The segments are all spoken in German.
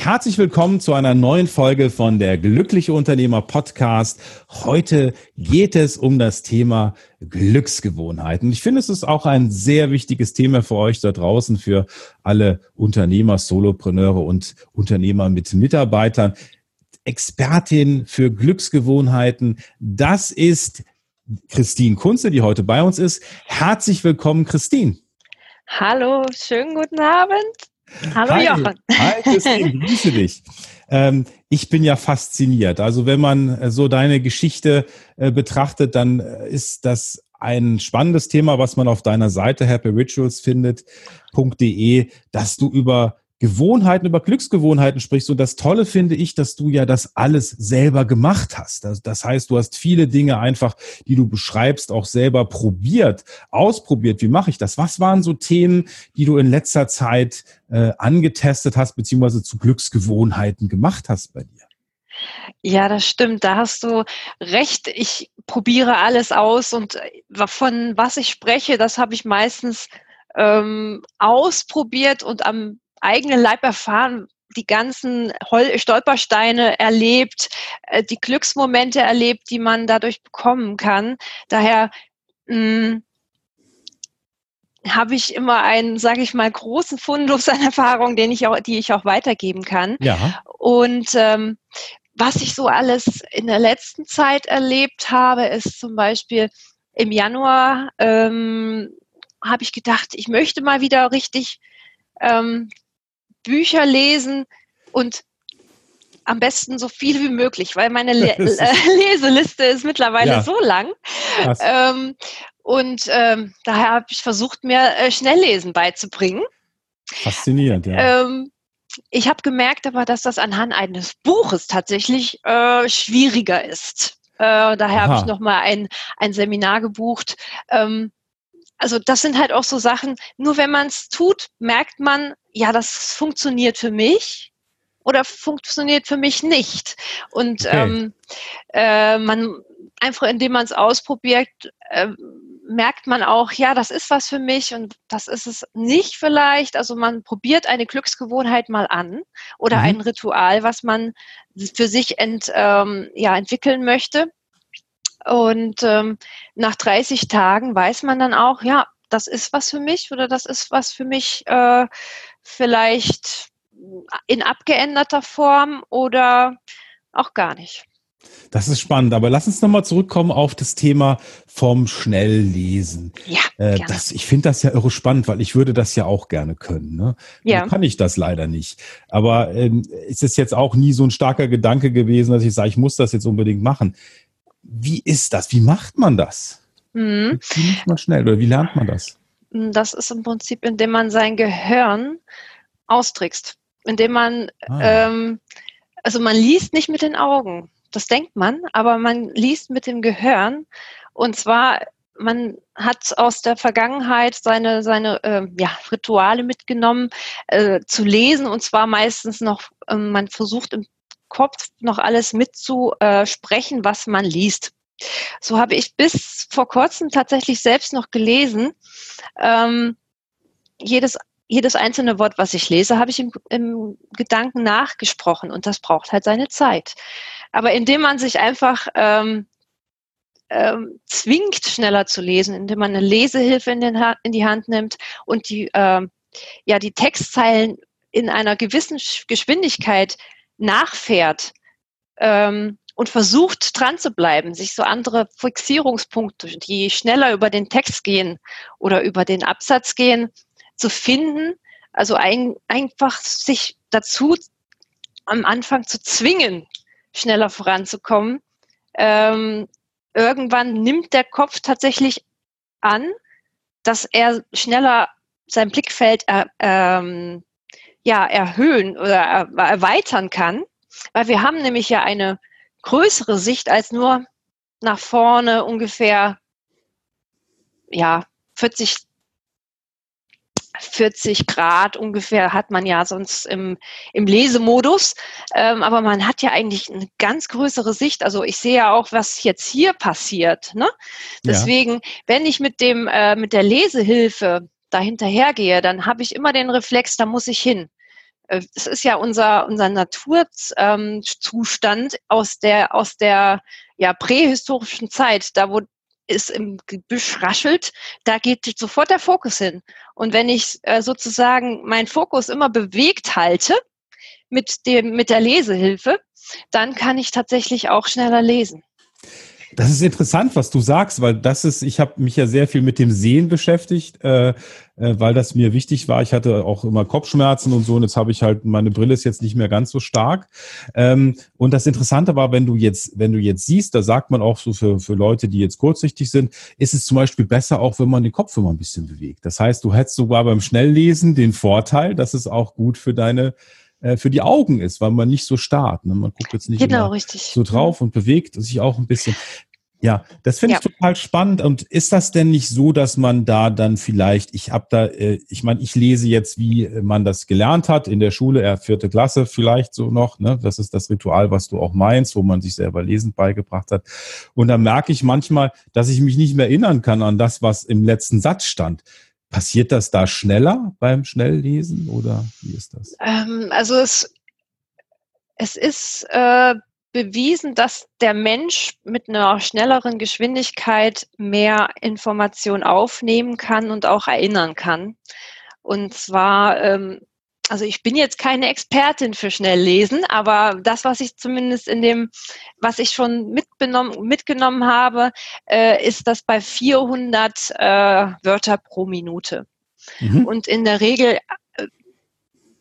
Herzlich willkommen zu einer neuen Folge von der Glückliche Unternehmer Podcast. Heute geht es um das Thema Glücksgewohnheiten. Ich finde, es ist auch ein sehr wichtiges Thema für euch da draußen, für alle Unternehmer, Solopreneure und Unternehmer mit Mitarbeitern. Expertin für Glücksgewohnheiten, das ist Christine Kunze, die heute bei uns ist. Herzlich willkommen, Christine. Hallo, schönen guten Abend. Hallo Hi. Jochen. Hi Christine, grüße dich. Ähm, ich bin ja fasziniert. Also wenn man äh, so deine Geschichte äh, betrachtet, dann äh, ist das ein spannendes Thema, was man auf deiner Seite happyrituals findet.de, dass du über Gewohnheiten, über Glücksgewohnheiten sprichst. Und das Tolle finde ich, dass du ja das alles selber gemacht hast. Das, das, heißt, du hast viele Dinge einfach, die du beschreibst, auch selber probiert, ausprobiert. Wie mache ich das? Was waren so Themen, die du in letzter Zeit äh, angetestet hast, beziehungsweise zu Glücksgewohnheiten gemacht hast bei dir? Ja, das stimmt. Da hast du recht. Ich probiere alles aus und äh, von was ich spreche, das habe ich meistens ähm, ausprobiert und am eigenen Leib erfahren, die ganzen Stolpersteine erlebt, äh, die Glücksmomente erlebt, die man dadurch bekommen kann. Daher hm, habe ich immer einen, sage ich mal, großen Fundus an Erfahrung, den ich auch, die ich auch weitergeben kann. Ja. Und ähm, was ich so alles in der letzten Zeit erlebt habe, ist zum Beispiel im Januar ähm, habe ich gedacht, ich möchte mal wieder richtig ähm, Bücher lesen und am besten so viel wie möglich, weil meine Le Leseliste ist mittlerweile ja. so lang. Ähm, und ähm, daher habe ich versucht, mir äh, Schnelllesen beizubringen. Faszinierend, ja. Ähm, ich habe gemerkt aber, dass das anhand eines Buches tatsächlich äh, schwieriger ist. Äh, daher habe ich nochmal ein, ein Seminar gebucht. Ähm, also das sind halt auch so Sachen, nur wenn man es tut, merkt man, ja, das funktioniert für mich oder funktioniert für mich nicht. Und okay. ähm, äh, man einfach, indem man es ausprobiert, äh, merkt man auch, ja, das ist was für mich und das ist es nicht vielleicht. Also man probiert eine Glücksgewohnheit mal an oder mhm. ein Ritual, was man für sich ent, ähm, ja, entwickeln möchte. Und ähm, nach 30 Tagen weiß man dann auch, ja, das ist was für mich oder das ist was für mich äh, vielleicht in abgeänderter Form oder auch gar nicht. Das ist spannend, aber lass uns nochmal zurückkommen auf das Thema vom Schnelllesen. Ja. Äh, das, ich finde das ja irre spannend, weil ich würde das ja auch gerne können. Ne? Ja. Dann kann ich das leider nicht. Aber ähm, ist es jetzt auch nie so ein starker Gedanke gewesen, dass ich sage, ich muss das jetzt unbedingt machen. Wie ist das? Wie macht man das? Mhm. Wie macht man schnell oder wie lernt man das? Das ist im Prinzip, indem man sein Gehirn austrickst. Indem man, ah. ähm, also man liest nicht mit den Augen. Das denkt man, aber man liest mit dem Gehirn. Und zwar, man hat aus der Vergangenheit seine, seine äh, ja, Rituale mitgenommen, äh, zu lesen. Und zwar meistens noch, äh, man versucht im Kopf noch alles mitzusprechen, was man liest. So habe ich bis vor kurzem tatsächlich selbst noch gelesen. Ähm, jedes, jedes einzelne Wort, was ich lese, habe ich im, im Gedanken nachgesprochen und das braucht halt seine Zeit. Aber indem man sich einfach ähm, ähm, zwingt, schneller zu lesen, indem man eine Lesehilfe in, den, in die Hand nimmt und die, ähm, ja, die Textzeilen in einer gewissen Geschwindigkeit nachfährt ähm, und versucht dran zu bleiben, sich so andere Fixierungspunkte, die schneller über den Text gehen oder über den Absatz gehen, zu finden. Also ein, einfach sich dazu am Anfang zu zwingen, schneller voranzukommen. Ähm, irgendwann nimmt der Kopf tatsächlich an, dass er schneller sein Blickfeld äh, ähm, ja, erhöhen oder erweitern kann, weil wir haben nämlich ja eine größere Sicht als nur nach vorne ungefähr ja, 40 40 Grad ungefähr hat man ja sonst im, im Lesemodus. Ähm, aber man hat ja eigentlich eine ganz größere Sicht. Also ich sehe ja auch, was jetzt hier passiert. Ne? Deswegen, ja. wenn ich mit dem, äh, mit der Lesehilfe dahinterhergehe, dann habe ich immer den Reflex, da muss ich hin. Äh, es ist ja unser, unser Naturzustand ähm, aus der, aus der ja, prähistorischen Zeit, da wo es im Gebüsch raschelt, da geht sofort der Fokus hin. Und wenn ich äh, sozusagen meinen Fokus immer bewegt halte mit, dem, mit der Lesehilfe, dann kann ich tatsächlich auch schneller lesen. Das ist interessant, was du sagst, weil das ist, ich habe mich ja sehr viel mit dem Sehen beschäftigt, äh, äh, weil das mir wichtig war. Ich hatte auch immer Kopfschmerzen und so und jetzt habe ich halt, meine Brille ist jetzt nicht mehr ganz so stark. Ähm, und das Interessante war, wenn du jetzt, wenn du jetzt siehst, da sagt man auch so für, für Leute, die jetzt kurzsichtig sind, ist es zum Beispiel besser auch, wenn man den Kopf immer ein bisschen bewegt. Das heißt, du hättest sogar beim Schnelllesen den Vorteil, dass es auch gut für deine äh, für die Augen ist, weil man nicht so starrt. Ne? Man guckt jetzt nicht genau, so drauf und bewegt sich auch ein bisschen. Ja, das finde ja. ich total spannend. Und ist das denn nicht so, dass man da dann vielleicht, ich habe da, äh, ich meine, ich lese jetzt, wie man das gelernt hat in der Schule, er vierte Klasse vielleicht so noch, ne? Das ist das Ritual, was du auch meinst, wo man sich selber lesend beigebracht hat. Und dann merke ich manchmal, dass ich mich nicht mehr erinnern kann an das, was im letzten Satz stand. Passiert das da schneller beim Schnelllesen oder wie ist das? Ähm, also es, es ist äh, bewiesen, dass der Mensch mit einer schnelleren Geschwindigkeit mehr Information aufnehmen kann und auch erinnern kann. Und zwar ähm, also ich bin jetzt keine Expertin für Schnelllesen, aber das, was ich zumindest in dem, was ich schon mitgenommen habe, äh, ist das bei 400 äh, Wörter pro Minute. Mhm. Und in der Regel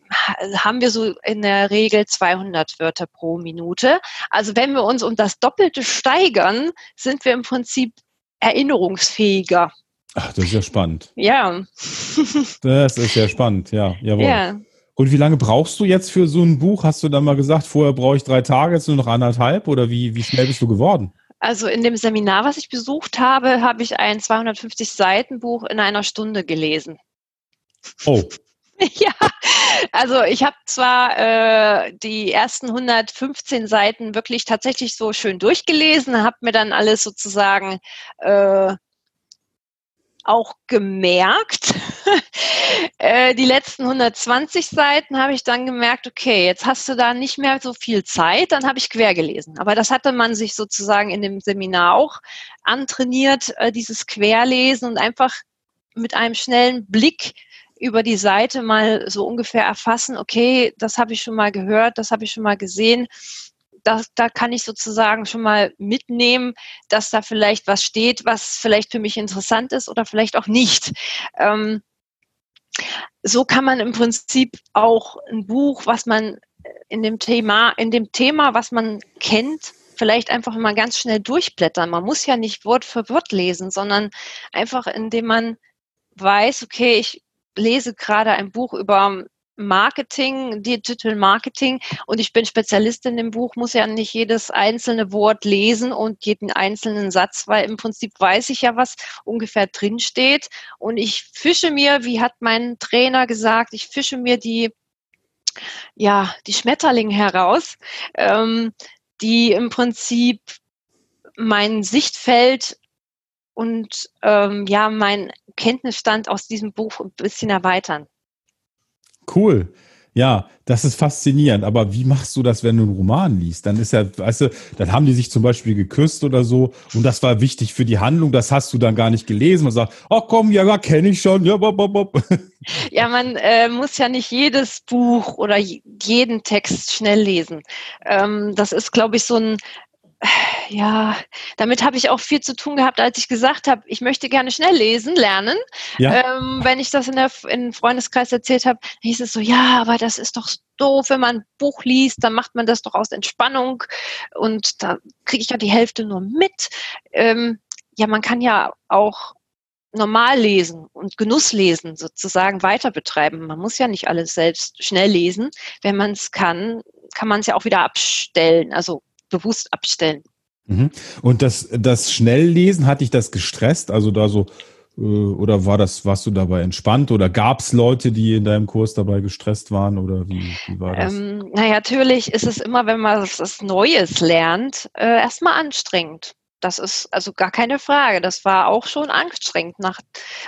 haben wir so in der Regel 200 Wörter pro Minute. Also wenn wir uns um das Doppelte steigern, sind wir im Prinzip erinnerungsfähiger. Ach, das ist ja spannend. Ja. das ist ja spannend, ja. Jawohl. Ja. Und wie lange brauchst du jetzt für so ein Buch? Hast du dann mal gesagt, vorher brauche ich drei Tage, jetzt nur noch anderthalb oder wie, wie schnell bist du geworden? Also in dem Seminar, was ich besucht habe, habe ich ein 250 Seiten Buch in einer Stunde gelesen. Oh. ja, also ich habe zwar äh, die ersten 115 Seiten wirklich tatsächlich so schön durchgelesen, habe mir dann alles sozusagen äh, auch gemerkt. äh, die letzten 120 Seiten habe ich dann gemerkt, okay, jetzt hast du da nicht mehr so viel Zeit, dann habe ich quer gelesen. Aber das hatte man sich sozusagen in dem Seminar auch antrainiert, äh, dieses Querlesen und einfach mit einem schnellen Blick über die Seite mal so ungefähr erfassen, okay, das habe ich schon mal gehört, das habe ich schon mal gesehen da, da kann ich sozusagen schon mal mitnehmen, dass da vielleicht was steht, was vielleicht für mich interessant ist oder vielleicht auch nicht. Ähm, so kann man im Prinzip auch ein Buch, was man in dem Thema, in dem Thema, was man kennt, vielleicht einfach mal ganz schnell durchblättern. Man muss ja nicht Wort für Wort lesen, sondern einfach indem man weiß, okay, ich lese gerade ein Buch über Marketing, Digital Marketing und ich bin Spezialistin im Buch, muss ja nicht jedes einzelne Wort lesen und jeden einzelnen Satz, weil im Prinzip weiß ich ja, was ungefähr drin steht. Und ich fische mir, wie hat mein Trainer gesagt, ich fische mir die ja, die Schmetterlinge heraus, ähm, die im Prinzip mein Sichtfeld und ähm, ja, mein Kenntnisstand aus diesem Buch ein bisschen erweitern. Cool. Ja, das ist faszinierend. Aber wie machst du das, wenn du einen Roman liest? Dann ist ja, weißt du, dann haben die sich zum Beispiel geküsst oder so und das war wichtig für die Handlung. Das hast du dann gar nicht gelesen und sagst, oh komm, ja, kenne ich schon. Ja, bop, bop, bop. ja man äh, muss ja nicht jedes Buch oder jeden Text schnell lesen. Ähm, das ist, glaube ich, so ein ja, damit habe ich auch viel zu tun gehabt, als ich gesagt habe, ich möchte gerne schnell lesen, lernen. Ja. Ähm, wenn ich das in der in Freundeskreis erzählt habe, hieß es so, ja, aber das ist doch doof, wenn man ein Buch liest, dann macht man das doch aus Entspannung und da kriege ich ja die Hälfte nur mit. Ähm, ja, man kann ja auch normal lesen und Genusslesen sozusagen weiter betreiben. Man muss ja nicht alles selbst schnell lesen. Wenn man es kann, kann man es ja auch wieder abstellen. Also bewusst abstellen. Mhm. Und das, das Schnelllesen, hat dich das gestresst? Also da so Äh, oder war das, warst du dabei entspannt oder gab es Leute, die in deinem Kurs dabei gestresst waren oder wie, wie war das? Ähm, na, natürlich ist es immer, wenn man was Neues lernt, äh, erstmal anstrengend. Das ist also gar keine Frage. Das war auch schon anstrengend. Nach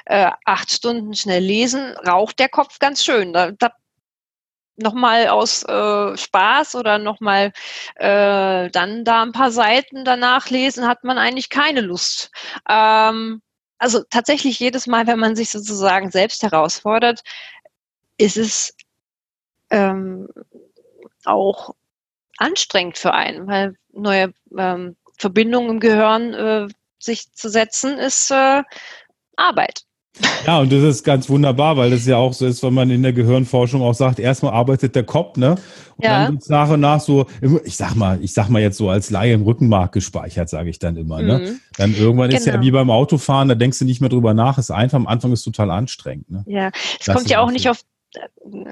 äh, acht Stunden schnell lesen raucht der Kopf ganz schön. Da, da nochmal aus äh, Spaß oder nochmal äh, dann da ein paar Seiten danach lesen, hat man eigentlich keine Lust. Ähm, also tatsächlich jedes Mal, wenn man sich sozusagen selbst herausfordert, ist es ähm, auch anstrengend für einen, weil neue ähm, Verbindungen im Gehirn äh, sich zu setzen, ist äh, Arbeit. Ja, und das ist ganz wunderbar, weil das ja auch so ist, wenn man in der Gehirnforschung auch sagt, erstmal arbeitet der Kopf, ne? Und ja. dann wird nach und nach so, ich sag mal, ich sag mal jetzt so als Laie im Rückenmark gespeichert, sage ich dann immer, ne? mhm. ne? Dann irgendwann genau. ist ja genau. wie beim Autofahren, da denkst du nicht mehr drüber nach, ist einfach, am Anfang ist total anstrengend, ne? Ja, es das kommt ja auch nicht auf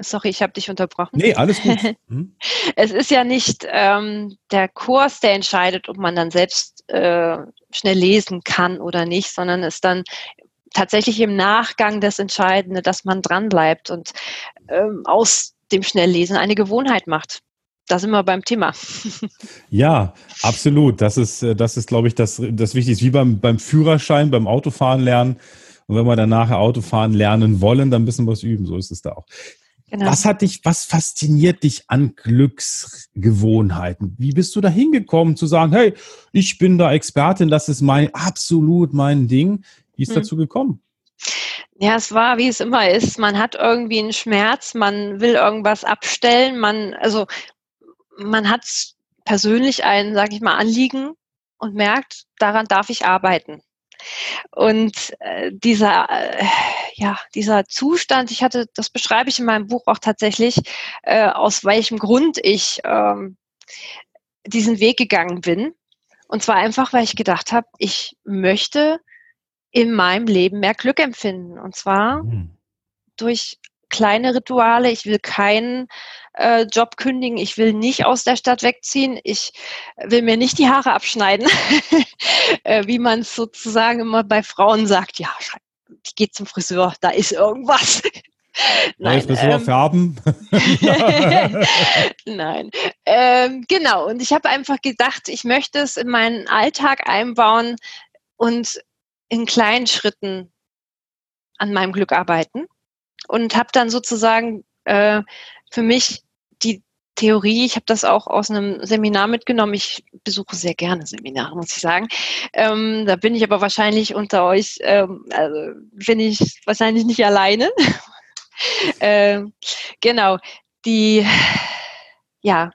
Sorry, ich habe dich unterbrochen. Nee, alles gut. Hm? es ist ja nicht ähm, der Kurs, der entscheidet, ob man dann selbst äh, schnell lesen kann oder nicht, sondern es dann tatsächlich im Nachgang das Entscheidende, dass man dranbleibt und ähm, aus dem Schnelllesen eine Gewohnheit macht. Da sind wir beim Thema. Ja, absolut. Das ist, äh, das ist, glaube ich, das, das Wichtigste. Wie beim, beim Führerschein, beim Autofahren lernen. Und wenn wir dann nachher Autofahren lernen wollen, dann ein bisschen was üben. So ist es da auch. Genau. Was hat dich, was fasziniert dich an Glücksgewohnheiten? Wie bist du da hingekommen zu sagen, hey, ich bin da Expertin, das ist mein, absolut mein Ding. Wie ist hm. dazu gekommen? Ja, es war, wie es immer ist. Man hat irgendwie einen Schmerz, man will irgendwas abstellen, man, also, man hat persönlich ein, sage ich mal, Anliegen und merkt, daran darf ich arbeiten. Und äh, dieser, äh, ja, dieser Zustand, ich hatte, das beschreibe ich in meinem Buch auch tatsächlich, äh, aus welchem Grund ich ähm, diesen Weg gegangen bin. Und zwar einfach, weil ich gedacht habe, ich möchte in meinem Leben mehr Glück empfinden. Und zwar mhm. durch kleine Rituale. Ich will keinen äh, Job kündigen. Ich will nicht aus der Stadt wegziehen. Ich will mir nicht die Haare abschneiden, äh, wie man es sozusagen immer bei Frauen sagt. Ja, ich gehe zum Friseur, da ist irgendwas. Nein, Friseur ähm, färben. Nein, ähm, genau. Und ich habe einfach gedacht, ich möchte es in meinen Alltag einbauen und in kleinen Schritten an meinem Glück arbeiten und habe dann sozusagen äh, für mich die Theorie, ich habe das auch aus einem Seminar mitgenommen. Ich besuche sehr gerne Seminare, muss ich sagen. Ähm, da bin ich aber wahrscheinlich unter euch, ähm, also bin ich wahrscheinlich nicht alleine. ähm, genau, die, ja,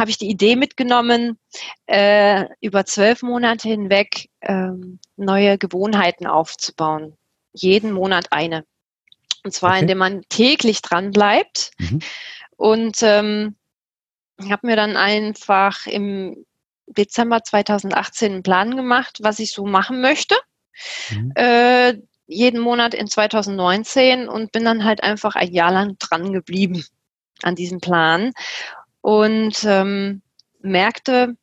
habe ich die Idee mitgenommen, äh, über zwölf Monate hinweg ähm, neue Gewohnheiten aufzubauen. Jeden Monat eine. Und zwar, okay. indem man täglich dran bleibt. Mhm. Und ähm, ich habe mir dann einfach im Dezember 2018 einen Plan gemacht, was ich so machen möchte. Mhm. Äh, jeden Monat in 2019 und bin dann halt einfach ein Jahr lang dran geblieben an diesem Plan und ähm, merkte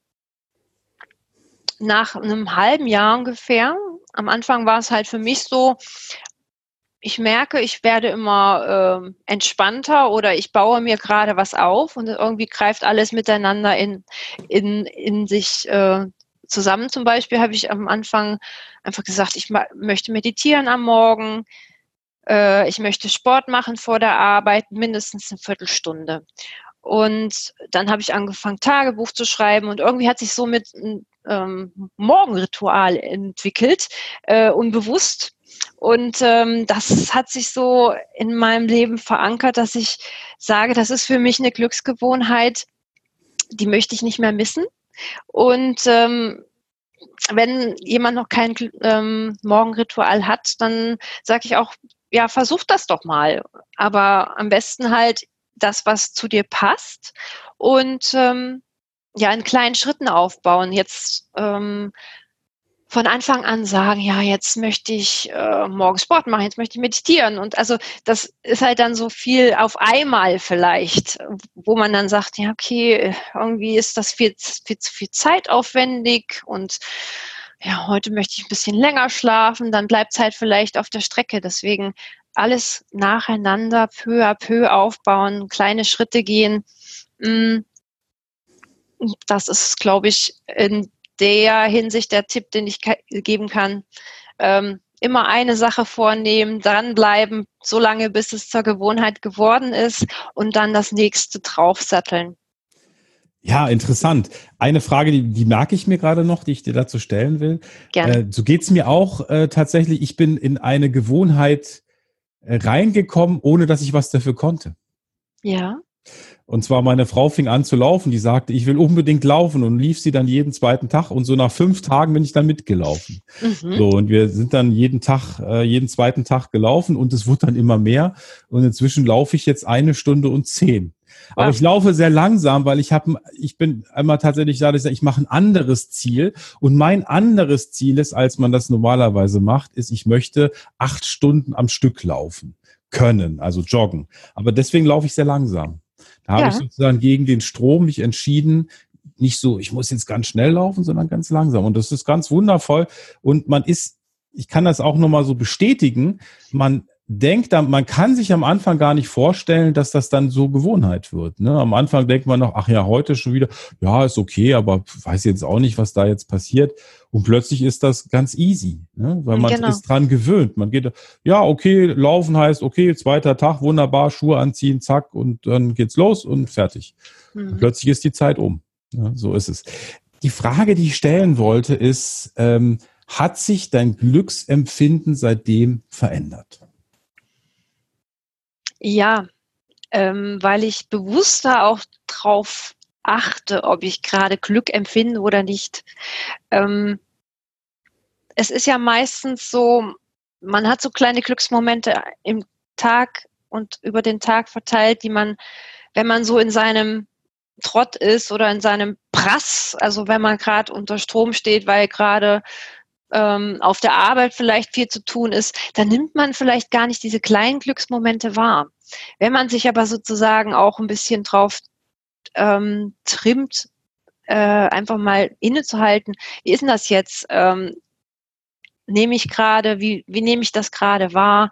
nach einem halben Jahr ungefähr, am Anfang war es halt für mich so, ich merke, ich werde immer äh, entspannter oder ich baue mir gerade was auf und irgendwie greift alles miteinander in, in, in sich äh, zusammen. Zum Beispiel habe ich am Anfang einfach gesagt, ich möchte meditieren am Morgen, äh, ich möchte Sport machen vor der Arbeit, mindestens eine Viertelstunde. Und dann habe ich angefangen, Tagebuch zu schreiben und irgendwie hat sich so mit ähm, Morgenritual entwickelt, äh, unbewusst. Und ähm, das hat sich so in meinem Leben verankert, dass ich sage, das ist für mich eine Glücksgewohnheit, die möchte ich nicht mehr missen. Und ähm, wenn jemand noch kein ähm, Morgenritual hat, dann sage ich auch, ja, versuch das doch mal. Aber am besten halt das, was zu dir passt und ähm, ja, in kleinen Schritten aufbauen. Jetzt ähm, von Anfang an sagen, ja, jetzt möchte ich äh, morgen Sport machen, jetzt möchte ich meditieren. Und also das ist halt dann so viel auf einmal vielleicht, wo man dann sagt, ja, okay, irgendwie ist das viel, viel zu viel Zeit aufwendig und ja, heute möchte ich ein bisschen länger schlafen, dann bleibt Zeit vielleicht auf der Strecke. Deswegen alles nacheinander, peu à peu aufbauen, kleine Schritte gehen. Mm, das ist, glaube ich, in der Hinsicht der Tipp, den ich geben kann. Ähm, immer eine Sache vornehmen, dranbleiben, so lange, bis es zur Gewohnheit geworden ist und dann das nächste draufsatteln. Ja, interessant. Eine Frage, die, die merke ich mir gerade noch, die ich dir dazu stellen will. Gerne. Äh, so geht's mir auch äh, tatsächlich. Ich bin in eine Gewohnheit reingekommen, ohne dass ich was dafür konnte. Ja. Und zwar meine Frau fing an zu laufen, die sagte, ich will unbedingt laufen und lief sie dann jeden zweiten Tag und so nach fünf Tagen bin ich dann mitgelaufen. Mhm. So und wir sind dann jeden Tag, äh, jeden zweiten Tag gelaufen und es wurde dann immer mehr und inzwischen laufe ich jetzt eine Stunde und zehn. Aber ich laufe sehr langsam, weil ich habe, ich bin einmal tatsächlich da, ich mache ein anderes Ziel und mein anderes Ziel ist, als man das normalerweise macht, ist, ich möchte acht Stunden am Stück laufen können, also joggen. Aber deswegen laufe ich sehr langsam. Da ja. habe ich sozusagen gegen den Strom mich entschieden, nicht so, ich muss jetzt ganz schnell laufen, sondern ganz langsam. Und das ist ganz wundervoll. Und man ist, ich kann das auch nochmal so bestätigen, man denkt, man kann sich am Anfang gar nicht vorstellen, dass das dann so Gewohnheit wird. Ne? Am Anfang denkt man noch, ach ja, heute schon wieder, ja, ist okay, aber weiß jetzt auch nicht, was da jetzt passiert. Und plötzlich ist das ganz easy, ne? weil man genau. ist dran gewöhnt. Man geht, ja, okay, laufen heißt, okay, zweiter Tag, wunderbar, Schuhe anziehen, zack, und dann geht's los und fertig. Mhm. Und plötzlich ist die Zeit um. Ja, so ist es. Die Frage, die ich stellen wollte, ist, ähm, hat sich dein Glücksempfinden seitdem verändert? Ja, ähm, weil ich bewusster auch drauf achte, ob ich gerade Glück empfinde oder nicht. Ähm, es ist ja meistens so, man hat so kleine Glücksmomente im Tag und über den Tag verteilt, die man, wenn man so in seinem Trott ist oder in seinem Prass, also wenn man gerade unter Strom steht, weil gerade ähm, auf der Arbeit vielleicht viel zu tun ist, dann nimmt man vielleicht gar nicht diese kleinen Glücksmomente wahr. Wenn man sich aber sozusagen auch ein bisschen drauf ähm, trimmt, äh, einfach mal innezuhalten, wie ist denn das jetzt? Ähm, nehme ich gerade, wie, wie nehme ich das gerade wahr?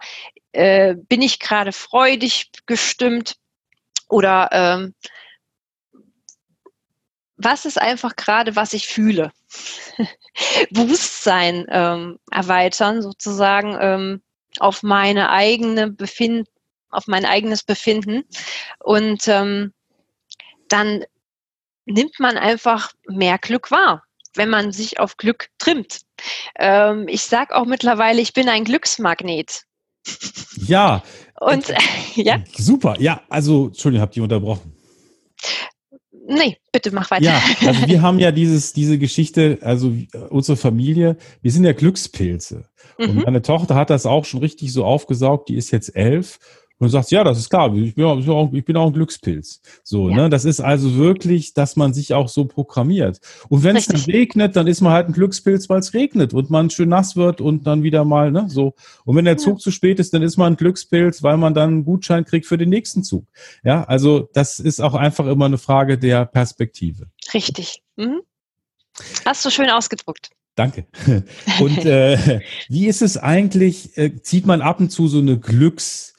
Äh, bin ich gerade freudig gestimmt? Oder ähm, was ist einfach gerade, was ich fühle? Bewusstsein ähm, erweitern, sozusagen ähm, auf meine eigene Befinden, auf mein eigenes Befinden. Und ähm, dann nimmt man einfach mehr Glück wahr, wenn man sich auf Glück trimmt. Ähm, ich sage auch mittlerweile, ich bin ein Glücksmagnet. Ja. Und äh, ja. Super. Ja, also, Entschuldigung, habt ihr unterbrochen. Nee, bitte mach weiter. Ja, also wir haben ja dieses, diese Geschichte, also unsere Familie, wir sind ja Glückspilze. Mhm. Und meine Tochter hat das auch schon richtig so aufgesaugt, die ist jetzt elf und sagt, ja, das ist klar, ich bin auch, ich bin auch ein Glückspilz. So, ja. ne? Das ist also wirklich, dass man sich auch so programmiert. Und wenn es dann regnet, dann ist man halt ein Glückspilz, weil es regnet und man schön nass wird und dann wieder mal, ne, so. Und wenn der Zug ja. zu spät ist, dann ist man ein Glückspilz, weil man dann einen Gutschein kriegt für den nächsten Zug. Ja, also das ist auch einfach immer eine Frage der Perspektive. Richtig. Mhm. Hast du schön ausgedruckt. Danke. Und äh, wie ist es eigentlich, äh, zieht man ab und zu so eine Glücks-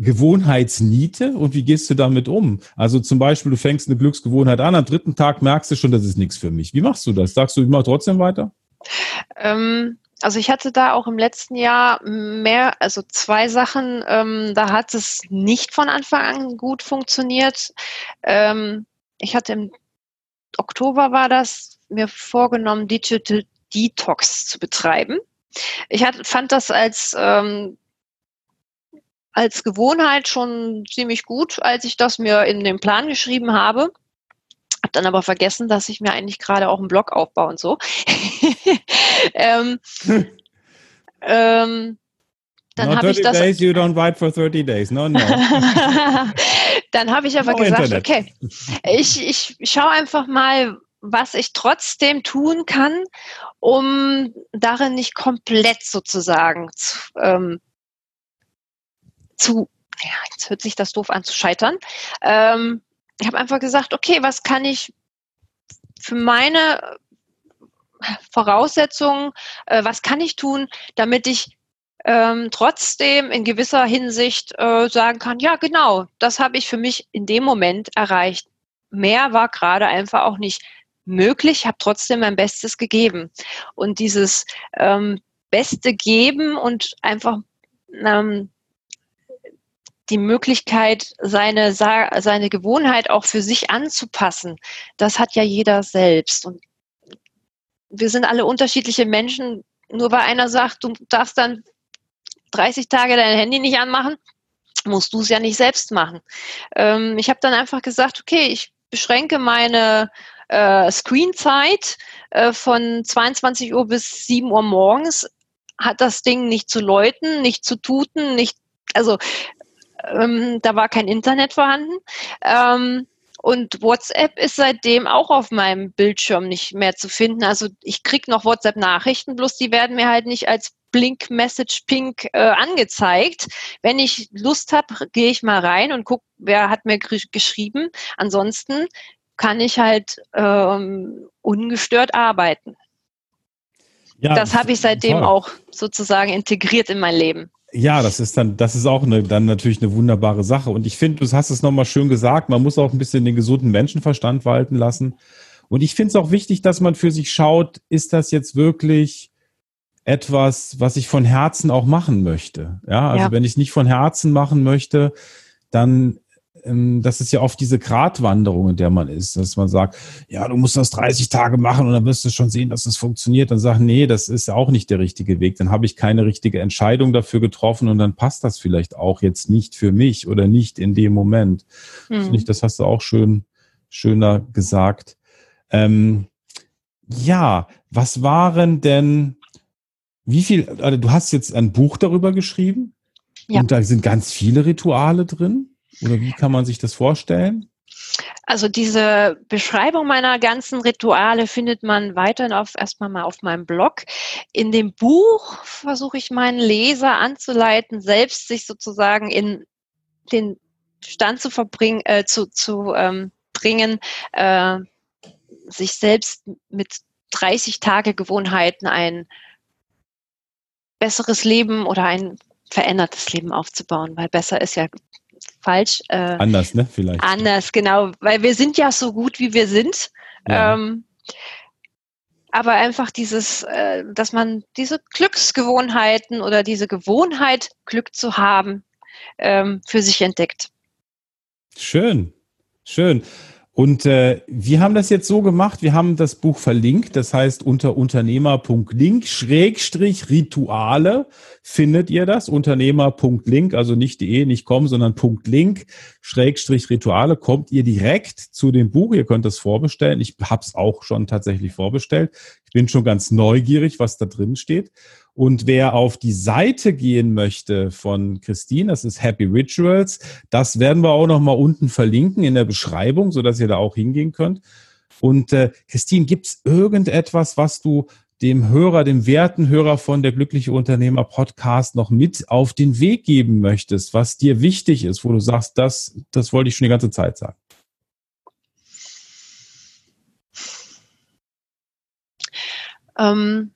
Gewohnheitsniete und wie gehst du damit um? Also zum Beispiel, du fängst eine Glücksgewohnheit an, am dritten Tag merkst du schon, das ist nichts für mich. Wie machst du das? Sagst du, ich mache trotzdem weiter? Ähm, also ich hatte da auch im letzten Jahr mehr, also zwei Sachen, ähm, da hat es nicht von Anfang an gut funktioniert. Ähm, ich hatte im Oktober war das, mir vorgenommen, Digital Detox zu betreiben. Ich hat, fand das als ähm, als Gewohnheit schon ziemlich gut, als ich das mir in den Plan geschrieben habe. Hab dann aber vergessen, dass ich mir eigentlich gerade auch einen Blog aufbaue und so. ähm, ähm, dann habe ich das. Days, you don't write for 30 days. No, no. dann habe ich aber no gesagt, Internet. okay, ich, ich schaue einfach mal, was ich trotzdem tun kann, um darin nicht komplett sozusagen zu, ähm, zu, ja, jetzt hört sich das doof an, zu scheitern. Ähm, ich habe einfach gesagt, okay, was kann ich für meine Voraussetzungen, äh, was kann ich tun, damit ich ähm, trotzdem in gewisser Hinsicht äh, sagen kann, ja genau, das habe ich für mich in dem Moment erreicht. Mehr war gerade einfach auch nicht möglich, habe trotzdem mein Bestes gegeben. Und dieses ähm, Beste geben und einfach ähm, die Möglichkeit, seine, seine Gewohnheit auch für sich anzupassen, das hat ja jeder selbst. Und wir sind alle unterschiedliche Menschen. Nur weil einer sagt, du darfst dann 30 Tage dein Handy nicht anmachen, musst du es ja nicht selbst machen. Ähm, ich habe dann einfach gesagt, okay, ich beschränke meine äh, Screenzeit äh, von 22 Uhr bis 7 Uhr morgens. Hat das Ding nicht zu läuten, nicht zu tuten, nicht, also ähm, da war kein Internet vorhanden. Ähm, und WhatsApp ist seitdem auch auf meinem Bildschirm nicht mehr zu finden. Also ich kriege noch WhatsApp-Nachrichten, bloß die werden mir halt nicht als Blink Message Pink äh, angezeigt. Wenn ich Lust habe, gehe ich mal rein und gucke, wer hat mir geschrieben. Ansonsten kann ich halt ähm, ungestört arbeiten. Ja, das habe ich seitdem toll. auch sozusagen integriert in mein Leben. Ja, das ist dann, das ist auch eine, dann natürlich eine wunderbare Sache. Und ich finde, du hast es nochmal schön gesagt, man muss auch ein bisschen den gesunden Menschenverstand walten lassen. Und ich finde es auch wichtig, dass man für sich schaut, ist das jetzt wirklich etwas, was ich von Herzen auch machen möchte? Ja, also ja. wenn ich es nicht von Herzen machen möchte, dann das ist ja oft diese Gratwanderung, in der man ist, dass man sagt, ja, du musst das 30 Tage machen und dann wirst du schon sehen, dass es funktioniert. Dann sagt, nee, das ist auch nicht der richtige Weg. Dann habe ich keine richtige Entscheidung dafür getroffen und dann passt das vielleicht auch jetzt nicht für mich oder nicht in dem Moment. Mhm. Ich, das hast du auch schön, schöner gesagt. Ähm, ja, was waren denn, wie viel, also du hast jetzt ein Buch darüber geschrieben ja. und da sind ganz viele Rituale drin. Oder wie kann man sich das vorstellen? Also diese Beschreibung meiner ganzen Rituale findet man weiterhin auf erstmal mal auf meinem Blog. In dem Buch versuche ich meinen Leser anzuleiten, selbst sich sozusagen in den Stand zu verbringen, äh, zu, zu ähm, bringen, äh, sich selbst mit 30 Tage Gewohnheiten ein besseres Leben oder ein verändertes Leben aufzubauen, weil besser ist ja falsch. Äh, anders, ne? Vielleicht. Anders, genau. Weil wir sind ja so gut, wie wir sind. Ja. Ähm, aber einfach dieses, äh, dass man diese Glücksgewohnheiten oder diese Gewohnheit, Glück zu haben, ähm, für sich entdeckt. Schön, schön. Und äh, wir haben das jetzt so gemacht, wir haben das Buch verlinkt, das heißt unter unternehmer.link Schrägstrich Rituale findet ihr das, unternehmer.link, also nicht de, nicht com, sondern .link Schrägstrich Rituale, kommt ihr direkt zu dem Buch, ihr könnt das vorbestellen, ich habe es auch schon tatsächlich vorbestellt, ich bin schon ganz neugierig, was da drin steht. Und wer auf die Seite gehen möchte von Christine, das ist Happy Rituals, das werden wir auch noch mal unten verlinken in der Beschreibung, so dass ihr da auch hingehen könnt. Und äh, Christine, gibt es irgendetwas, was du dem Hörer, dem werten Hörer von der Glückliche Unternehmer Podcast noch mit auf den Weg geben möchtest, was dir wichtig ist, wo du sagst, das, das wollte ich schon die ganze Zeit sagen? Ähm,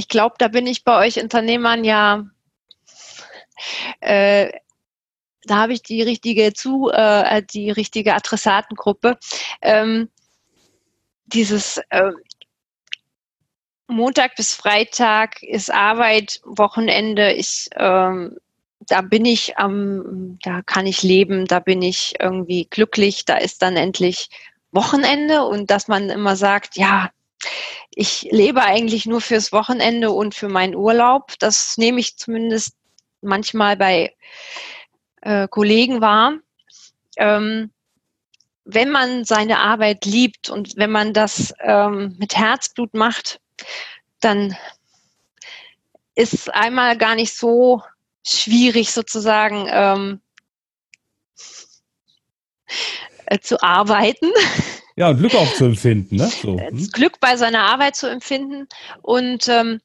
ich glaube, da bin ich bei euch Unternehmern ja, äh, da habe ich die richtige zu, äh, die richtige Adressatengruppe. Ähm, dieses äh, Montag bis Freitag ist Arbeit, Wochenende, ich ähm, da bin ich am, da kann ich leben, da bin ich irgendwie glücklich, da ist dann endlich Wochenende und dass man immer sagt, ja, ich lebe eigentlich nur fürs Wochenende und für meinen Urlaub. Das nehme ich zumindest manchmal bei äh, Kollegen wahr. Ähm, wenn man seine Arbeit liebt und wenn man das ähm, mit Herzblut macht, dann ist es einmal gar nicht so schwierig sozusagen ähm, äh, zu arbeiten. Ja, und Glück auch zu empfinden, ne? So. Hm? Glück bei seiner Arbeit zu empfinden und ähm,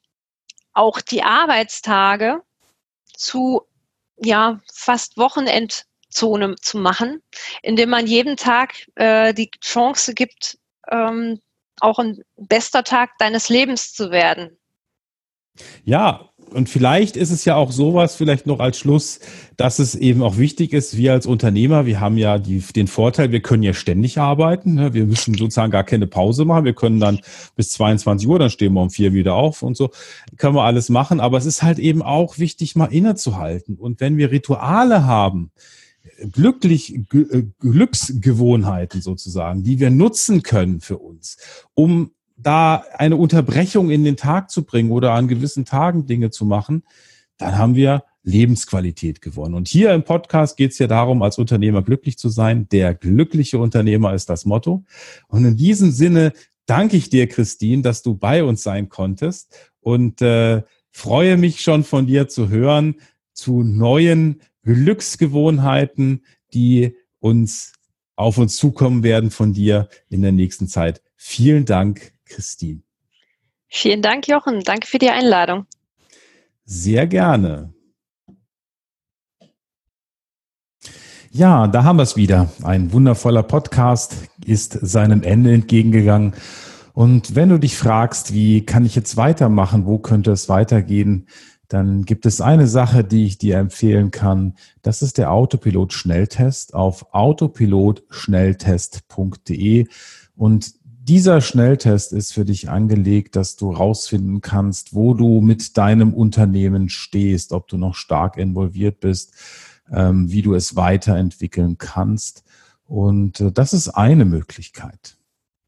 auch die Arbeitstage zu ja fast Wochenendzone zu machen, indem man jeden Tag äh, die Chance gibt, ähm, auch ein bester Tag deines Lebens zu werden. Ja, und vielleicht ist es ja auch sowas, vielleicht noch als Schluss, dass es eben auch wichtig ist, wir als Unternehmer, wir haben ja die, den Vorteil, wir können ja ständig arbeiten. Ne? Wir müssen sozusagen gar keine Pause machen. Wir können dann bis 22 Uhr, dann stehen wir um vier wieder auf und so. Können wir alles machen. Aber es ist halt eben auch wichtig, mal innezuhalten. Und wenn wir Rituale haben, glücklich, äh, Glücksgewohnheiten sozusagen, die wir nutzen können für uns, um da eine Unterbrechung in den Tag zu bringen oder an gewissen Tagen Dinge zu machen, dann haben wir Lebensqualität gewonnen. Und hier im Podcast geht es ja darum, als Unternehmer glücklich zu sein. Der glückliche Unternehmer ist das Motto. Und in diesem Sinne danke ich dir, Christine, dass du bei uns sein konntest und äh, freue mich schon von dir zu hören zu neuen Glücksgewohnheiten, die uns auf uns zukommen werden von dir in der nächsten Zeit. Vielen Dank, Christine. Vielen Dank, Jochen. Danke für die Einladung. Sehr gerne. Ja, da haben wir es wieder. Ein wundervoller Podcast ist seinem Ende entgegengegangen. Und wenn du dich fragst, wie kann ich jetzt weitermachen, wo könnte es weitergehen, dann gibt es eine Sache, die ich dir empfehlen kann. Das ist der Autopilot-Schnelltest auf autopilotschnelltest.de. Und dieser Schnelltest ist für dich angelegt, dass du rausfinden kannst, wo du mit deinem Unternehmen stehst, ob du noch stark involviert bist, ähm, wie du es weiterentwickeln kannst. Und äh, das ist eine Möglichkeit.